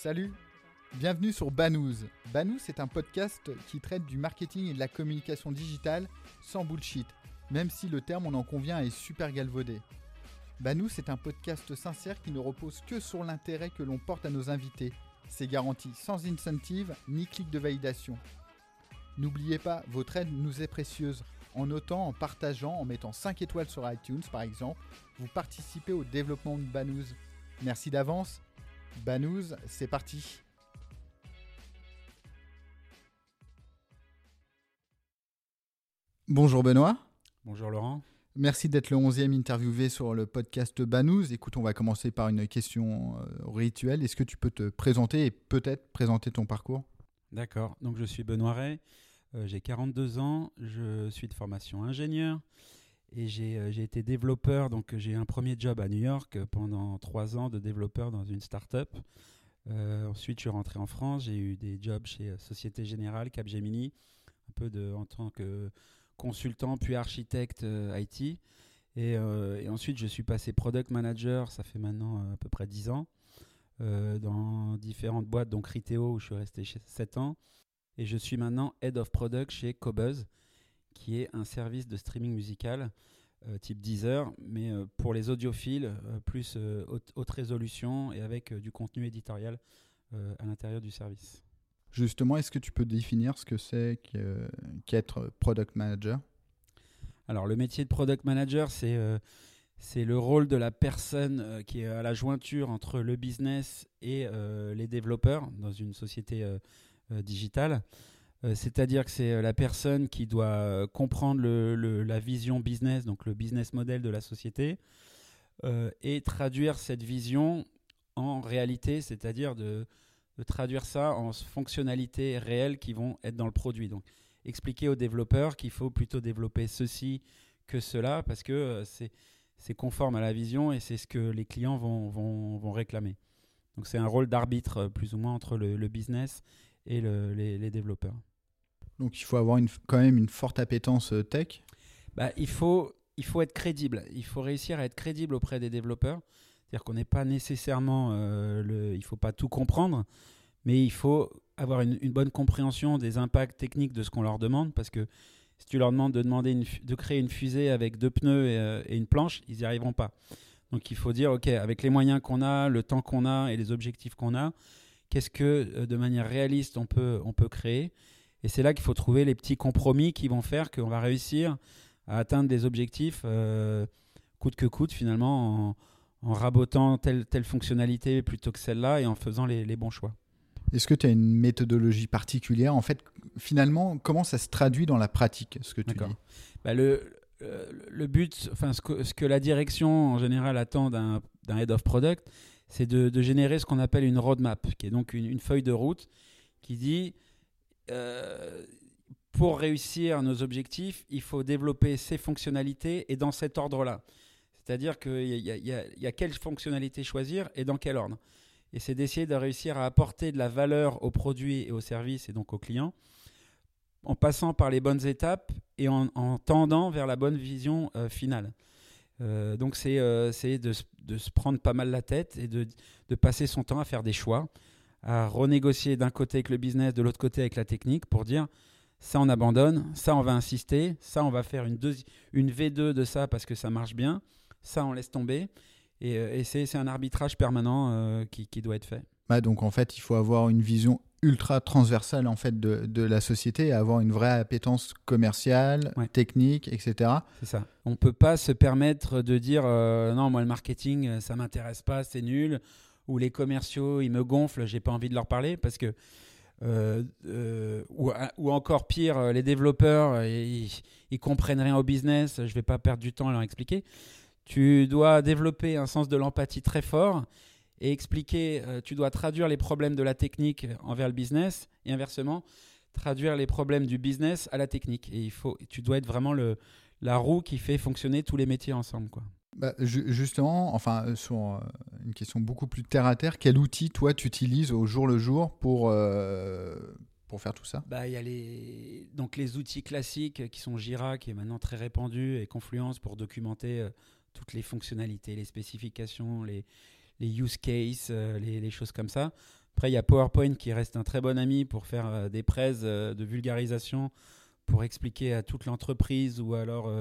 Salut Bienvenue sur Banous. Banous est un podcast qui traite du marketing et de la communication digitale sans bullshit, même si le terme, on en convient, est super galvaudé. Banous est un podcast sincère qui ne repose que sur l'intérêt que l'on porte à nos invités. C'est garanti sans incentive ni clic de validation. N'oubliez pas, votre aide nous est précieuse. En notant, en partageant, en mettant 5 étoiles sur iTunes par exemple, vous participez au développement de Banous. Merci d'avance. Banous, c'est parti. Bonjour Benoît. Bonjour Laurent. Merci d'être le 11e interviewé sur le podcast Banous. Écoute, on va commencer par une question euh, rituelle. Est-ce que tu peux te présenter et peut-être présenter ton parcours? D'accord. Donc je suis Benoît Ray. Euh, j'ai 42 ans. Je suis de formation ingénieur et j'ai euh, été développeur. Donc j'ai un premier job à New York pendant trois ans de développeur dans une start-up. ensuite, je suis rentré en France. J'ai eu des jobs chez Société Générale, Capgemini, un peu de, en tant que consultant puis architecte euh, IT. Euh, et, ensuite, je suis passé product manager, ça fait maintenant euh, à peu près 10 ans, dans différentes boîtes, donc Riteo, où je suis resté 7 ans. Et je suis maintenant Head of Product chez Cobuzz, qui est un service de streaming musical type Deezer, mais pour les audiophiles, plus haute, haute, résolution et avec du contenu éditorial à l'intérieur du service. Justement, est-ce que tu peux définir ce que c'est qu'être product manager? Alors, le métier de product manager, c'est euh, le rôle de la personne euh, qui est à la jointure entre le business et euh, les développeurs dans une société digitale. C'est-à-dire que c'est la personne qui doit comprendre le, la vision business, donc le business model de la société, et traduire cette vision en réalité, c'est-à-dire de traduire ça en fonctionnalités réelles qui vont être dans le produit. Donc, expliquer aux développeurs qu'il faut plutôt développer ceci que cela parce que euh, c'est conforme à la vision et c'est ce que les clients vont, réclamer. Donc, c'est un rôle d'arbitre euh, plus ou moins entre le, business et le, les, développeurs. Donc, il faut avoir une, quand même une forte appétence euh, tech? Bah, il, faut, il faut être crédible. Il faut réussir à être crédible auprès des développeurs. C'est-à-dire qu'on n'est pas nécessairement, euh, le, il faut pas tout comprendre, mais il faut avoir une, bonne compréhension des impacts techniques de ce qu'on leur demande, parce que si tu leur demandes de, demander de créer une fusée avec deux pneus et, euh, une planche, ils n'y arriveront pas. Donc il faut dire, OK, avec les moyens qu'on a, le temps qu'on a et les objectifs qu'on a, qu'est-ce que euh, de manière réaliste on peut, on peut créer. Et c'est là qu'il faut trouver les petits compromis qui vont faire qu'on va réussir à atteindre des objectifs coûte que coûte finalement en, en rabotant telle, telle fonctionnalité plutôt que celle-là et en faisant les, les bons choix. Est-ce que tu as une méthodologie particulière? En fait, finalement, comment ça se traduit dans la pratique, ce que tu dis? Bah le, le but, enfin, ce que, ce que, la direction en général attend d'un head of product, c'est de, générer ce qu'on appelle une roadmap, qui est donc une, une feuille de route qui dit euh, pour réussir nos objectifs, il faut développer ces fonctionnalités et dans cet ordre-là. C'est-à-dire qu'il y, y, a quelle fonctionnalité choisir et dans quel ordre. Et c'est d'essayer de réussir à apporter de la valeur aux produits et aux services et donc aux clients en passant par les bonnes étapes et en, tendant vers la bonne vision euh, finale. Euh, donc c'est euh, de, de, se prendre pas mal la tête et de, de, passer son temps à faire des choix, à renégocier d'un côté avec le business, de l'autre côté avec la technique pour dire ça on abandonne, ça on va insister, ça on va faire une, une V2 de ça parce que ça marche bien, ça on laisse tomber. Et, euh, c'est un arbitrage permanent euh, qui, doit être fait. Bah donc en fait, il faut avoir une vision ultra transversale en fait de, de la société avoir une vraie appétence commerciale, technique, etc. C'est ça. On peut pas se permettre de dire euh, non moi le marketing ça m'intéresse pas, c'est nul, ou les commerciaux ils me gonflent, j'ai pas envie de leur parler parce que ou, ou, encore pire, les développeurs, ils, ils, comprennent rien au business, je vais pas perdre du temps à leur expliquer. Tu dois développer un sens de l'empathie très fort et expliquer, euh, tu dois traduire les problèmes de la technique envers le business et inversement, traduire les problèmes du business à la technique. Et il faut, tu dois être vraiment le, la roue qui fait fonctionner tous les métiers ensemble. Quoi. Bah, justement, enfin, euh, sur euh, une question beaucoup plus terre à terre, quel outil toi tu utilises au jour le jour pour, pour faire tout ça? Bah, Il y a les, donc les outils classiques qui sont Jira, qui est maintenant très répandu, et Confluence pour documenter toutes les fonctionnalités, les spécifications, les, les use cases, euh, les, les, choses comme ça. Après, il y a PowerPoint qui reste un très bon ami pour faire des prêts de vulgarisation, pour expliquer à toute l'entreprise ou alors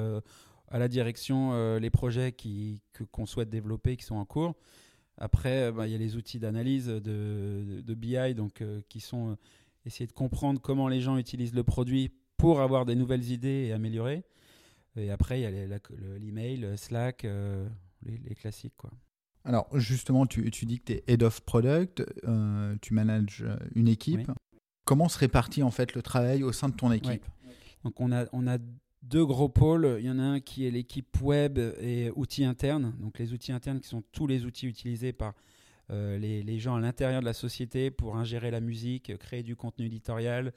à la direction les projets qu'on souhaite développer qui sont en cours. Après, bah, il y a les outils d'analyse de, BI donc, qui sont essayer de comprendre comment les gens utilisent le produit pour avoir des nouvelles idées et améliorer. Et après, il y a l'email, Slack, euh, les, classiques. Quoi. Alors, justement, tu, tu dis que tu es head of product, euh, tu manages euh, une équipe. Comment se répartit en fait le travail au sein de ton équipe? Donc, on a, on a deux gros pôles. Il y en a un qui est l'équipe web et outils internes. Donc, les outils internes qui sont tous les outils utilisés par les, les, gens à l'intérieur de la société pour ingérer la musique, créer du contenu éditorial,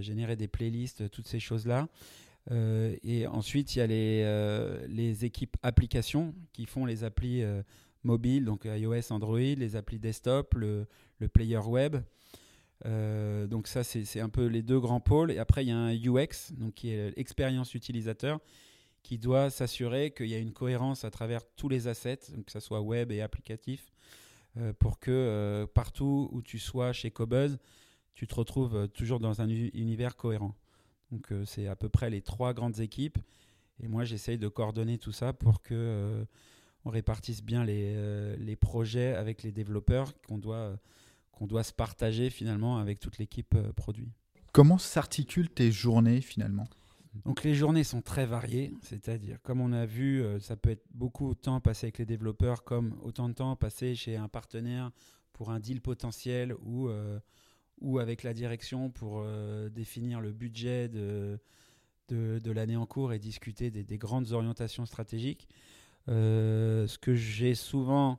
générer des playlists, toutes ces choses-là. Euh, et ensuite, il y a les, euh, les, équipes applications qui font les applis euh, mobiles, donc iOS, Android, les applis desktop, le, player web. donc ça, c'est un peu les deux grands pôles. Et après, il y a un UX, donc qui est l'expérience utilisateur, qui doit s'assurer qu'il y a une cohérence à travers tous les assets, que ce soit web et applicatif, pour que partout où tu sois chez Cobuzz, tu te retrouves toujours dans un univers cohérent. Donc euh, c'est à peu près les trois grandes équipes. Et moi, j'essaye de coordonner tout ça pour que euh, on répartisse bien les, euh, les, projets avec les développeurs qu'on doit, qu'on doit se partager finalement avec toute l'équipe produit. Comment s'articulent tes journées finalement? Donc les journées sont très variées, c'est-à-dire comme on a vu, ça peut être beaucoup de temps passé avec les développeurs comme autant de temps passé chez un partenaire pour un deal potentiel ou ou avec la direction pour euh, définir le budget de, de, l'année en cours et discuter des, grandes orientations stratégiques. Euh, ce que j'ai souvent,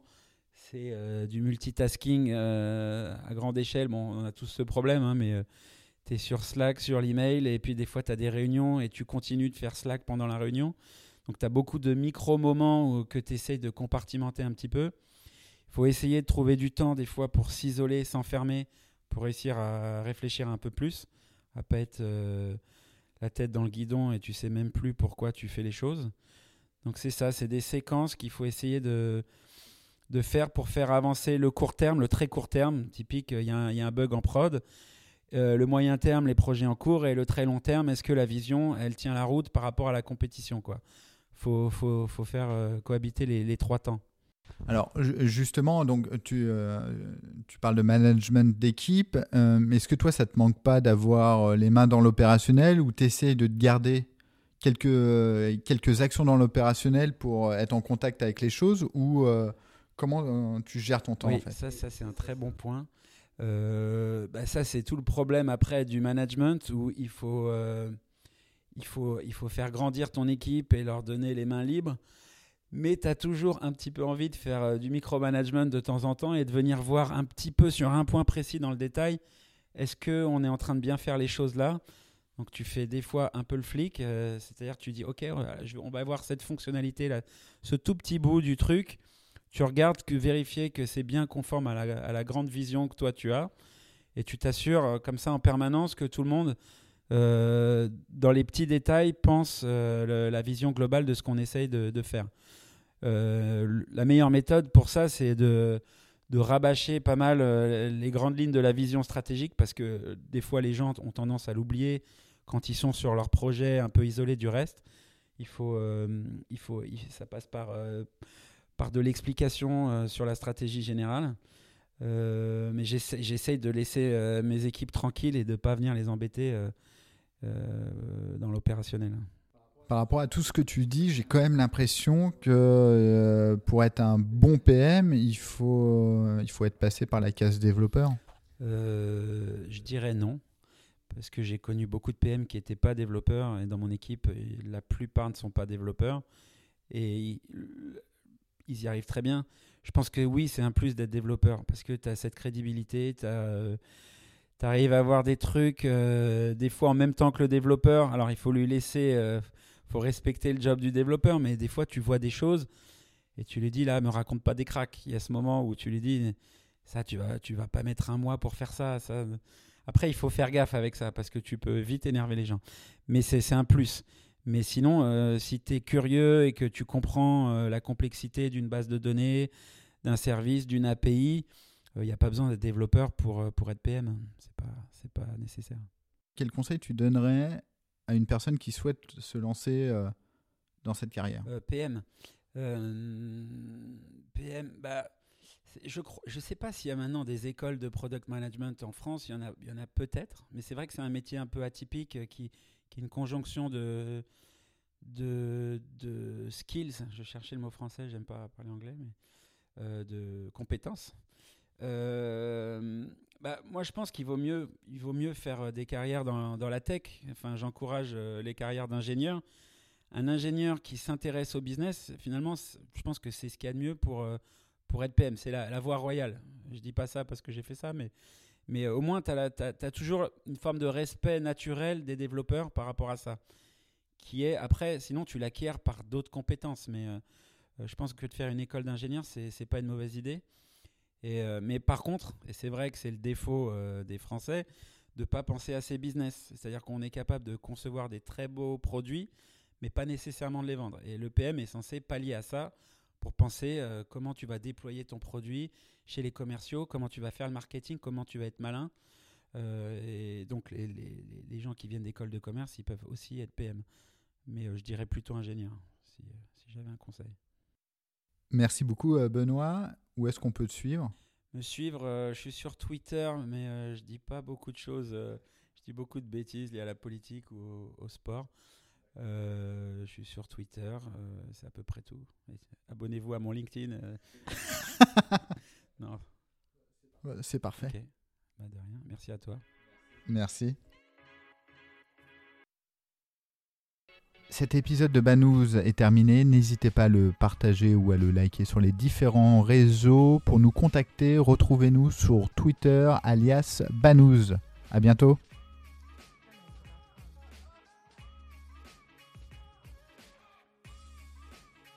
c'est euh, du multitasking à grande échelle. Bon, on a tous ce problème, hein, mais tu es sur Slack, sur l'email, et puis des fois tu as des réunions et tu continues de faire Slack pendant la réunion. Donc tu as beaucoup de micro-moments que tu essayes de compartimenter un petit peu. Il faut essayer de trouver du temps des fois pour s'isoler, s'enfermer, pour réussir à réfléchir un peu plus, à pas être euh, la tête dans le guidon et tu sais même plus pourquoi tu fais les choses. Donc c'est ça, c'est des séquences qu'il faut essayer de, de faire pour faire avancer le court terme, le très court terme. Typique, il y, a un bug en prod. Euh, le moyen terme, les projets en cours et le très long terme, est-ce que la vision, elle tient la route par rapport à la compétition quoi? Faut, faire euh, cohabiter les trois temps. Alors justement, donc tu, euh, tu parles de management d'équipe. Euh, est-ce que toi, ça te manque pas d'avoir euh, les mains dans l'opérationnel ou tu essaies de te garder quelques, quelques actions dans l'opérationnel pour être en contact avec les choses ou comment tu gères ton temps oui, ça, ça c'est un très bon point. Bah, ça, c'est tout le problème après du management où il faut, il, faut, il faut faire grandir ton équipe et leur donner les mains libres mais tu as toujours un petit peu envie de faire euh, du micromanagement de temps en temps et de venir voir un petit peu sur un point précis dans le détail, est-ce qu'on est en train de bien faire les choses là? Donc tu fais des fois un peu le flic, euh, c'est-à-dire tu dis ok, on va voir cette fonctionnalité là, ce tout petit bout du truc, tu regardes que vérifier que c'est bien conforme à la, grande vision que toi tu as, et tu t'assures euh, comme ça en permanence que tout le monde dans les petits détails, pense la vision globale de ce qu'on essaye de faire. Euh, la meilleure méthode pour ça, c'est de, rabâcher pas mal euh, les grandes lignes de la vision stratégique parce que euh, des fois les gens ont tendance à l'oublier quand ils sont sur leur projet un peu isolé du reste. Il faut, il faut, ça passe par, par de l'explication sur la stratégie générale. mais j'essaye de laisser mes équipes tranquilles et de ne pas venir les embêter dans l'opérationnel par rapport à tout ce que tu dis, j'ai quand même l'impression que euh, pour être un bon PM, il faut, il faut être passé par la case développeur. Euh, je dirais non, parce que j'ai connu beaucoup de PM qui n'étaient pas développeurs, et dans mon équipe, la plupart ne sont pas développeurs, et ils y arrivent très bien. Je pense que oui, c'est un plus d'être développeur, parce que tu as cette crédibilité, tu euh, arrives à avoir des trucs, des fois en même temps que le développeur, alors il faut lui laisser faut respecter le job du développeur, mais des fois, tu vois des choses et tu lui dis, là, me raconte pas des cracks. Il y a ce moment où tu lui dis, ça, tu vas, tu vas pas mettre un mois pour faire ça. Après, il faut faire gaffe avec ça parce que tu peux vite énerver les gens. Mais c'est un plus. Mais sinon, euh, si tu es curieux et que tu comprends euh, la complexité d'une base de données, d'un service, d'une API, il n'y a pas besoin d'être développeur pour, pour être PM. C'est pas, c'est pas nécessaire. Quel conseil tu donnerais à une personne qui souhaite se lancer dans cette carrière PM. PM, bah, je ne sais pas s'il y a maintenant des écoles de product management en France. Il y en a, a peut-être, mais c'est vrai que c'est un métier un peu atypique euh, qui, qui est une conjonction de, de, de, skills. Je cherchais le mot français, j'aime pas parler anglais, mais euh, de compétences. Euh, bah, moi, je pense qu'il vaut mieux, il vaut mieux faire des carrières dans, dans la tech. Enfin, j'encourage les carrières d'ingénieurs. Un ingénieur qui s'intéresse au business, finalement, je pense que c'est ce qu'il y a de mieux pour pour être PM. C'est la, voie royale. Je dis pas ça parce que j'ai fait ça, mais, mais euh, au moins, tu as, toujours une forme de respect naturel des développeurs par rapport à ça. Qui est, après, sinon, tu l'acquiers par d'autres compétences. Mais euh, euh, je pense que de faire une école d'ingénieur, c'est n'est pas une mauvaise idée. Et, mais par contre, et c'est vrai que c'est le défaut des Français, de ne pas penser à ses business. C'est-à-dire qu'on est capable de concevoir des très beaux produits, mais pas nécessairement de les vendre. Et le PM est censé pallier à ça pour penser euh, comment tu vas déployer ton produit chez les commerciaux, comment tu vas faire le marketing, comment tu vas être malin. Euh, et donc les, gens qui viennent d'école de commerce, ils peuvent aussi être PM. Mais euh, je dirais plutôt ingénieur, si j'avais un conseil. Merci beaucoup Benoît. Où est-ce qu'on peut te suivre? Me suivre, je suis sur Twitter, mais je dis pas beaucoup de choses. je dis beaucoup de bêtises liées à la politique ou au sport. Euh, je suis sur Twitter, euh, c'est à peu près tout. Abonnez-vous à mon LinkedIn. Euh. non. C'est parfait. Bah, de rien. Merci à toi. Merci. Cet épisode de Banous est terminé. N'hésitez pas à le partager ou à le liker sur les différents réseaux. Pour nous contacter, retrouvez-nous sur Twitter alias Banous. À bientôt.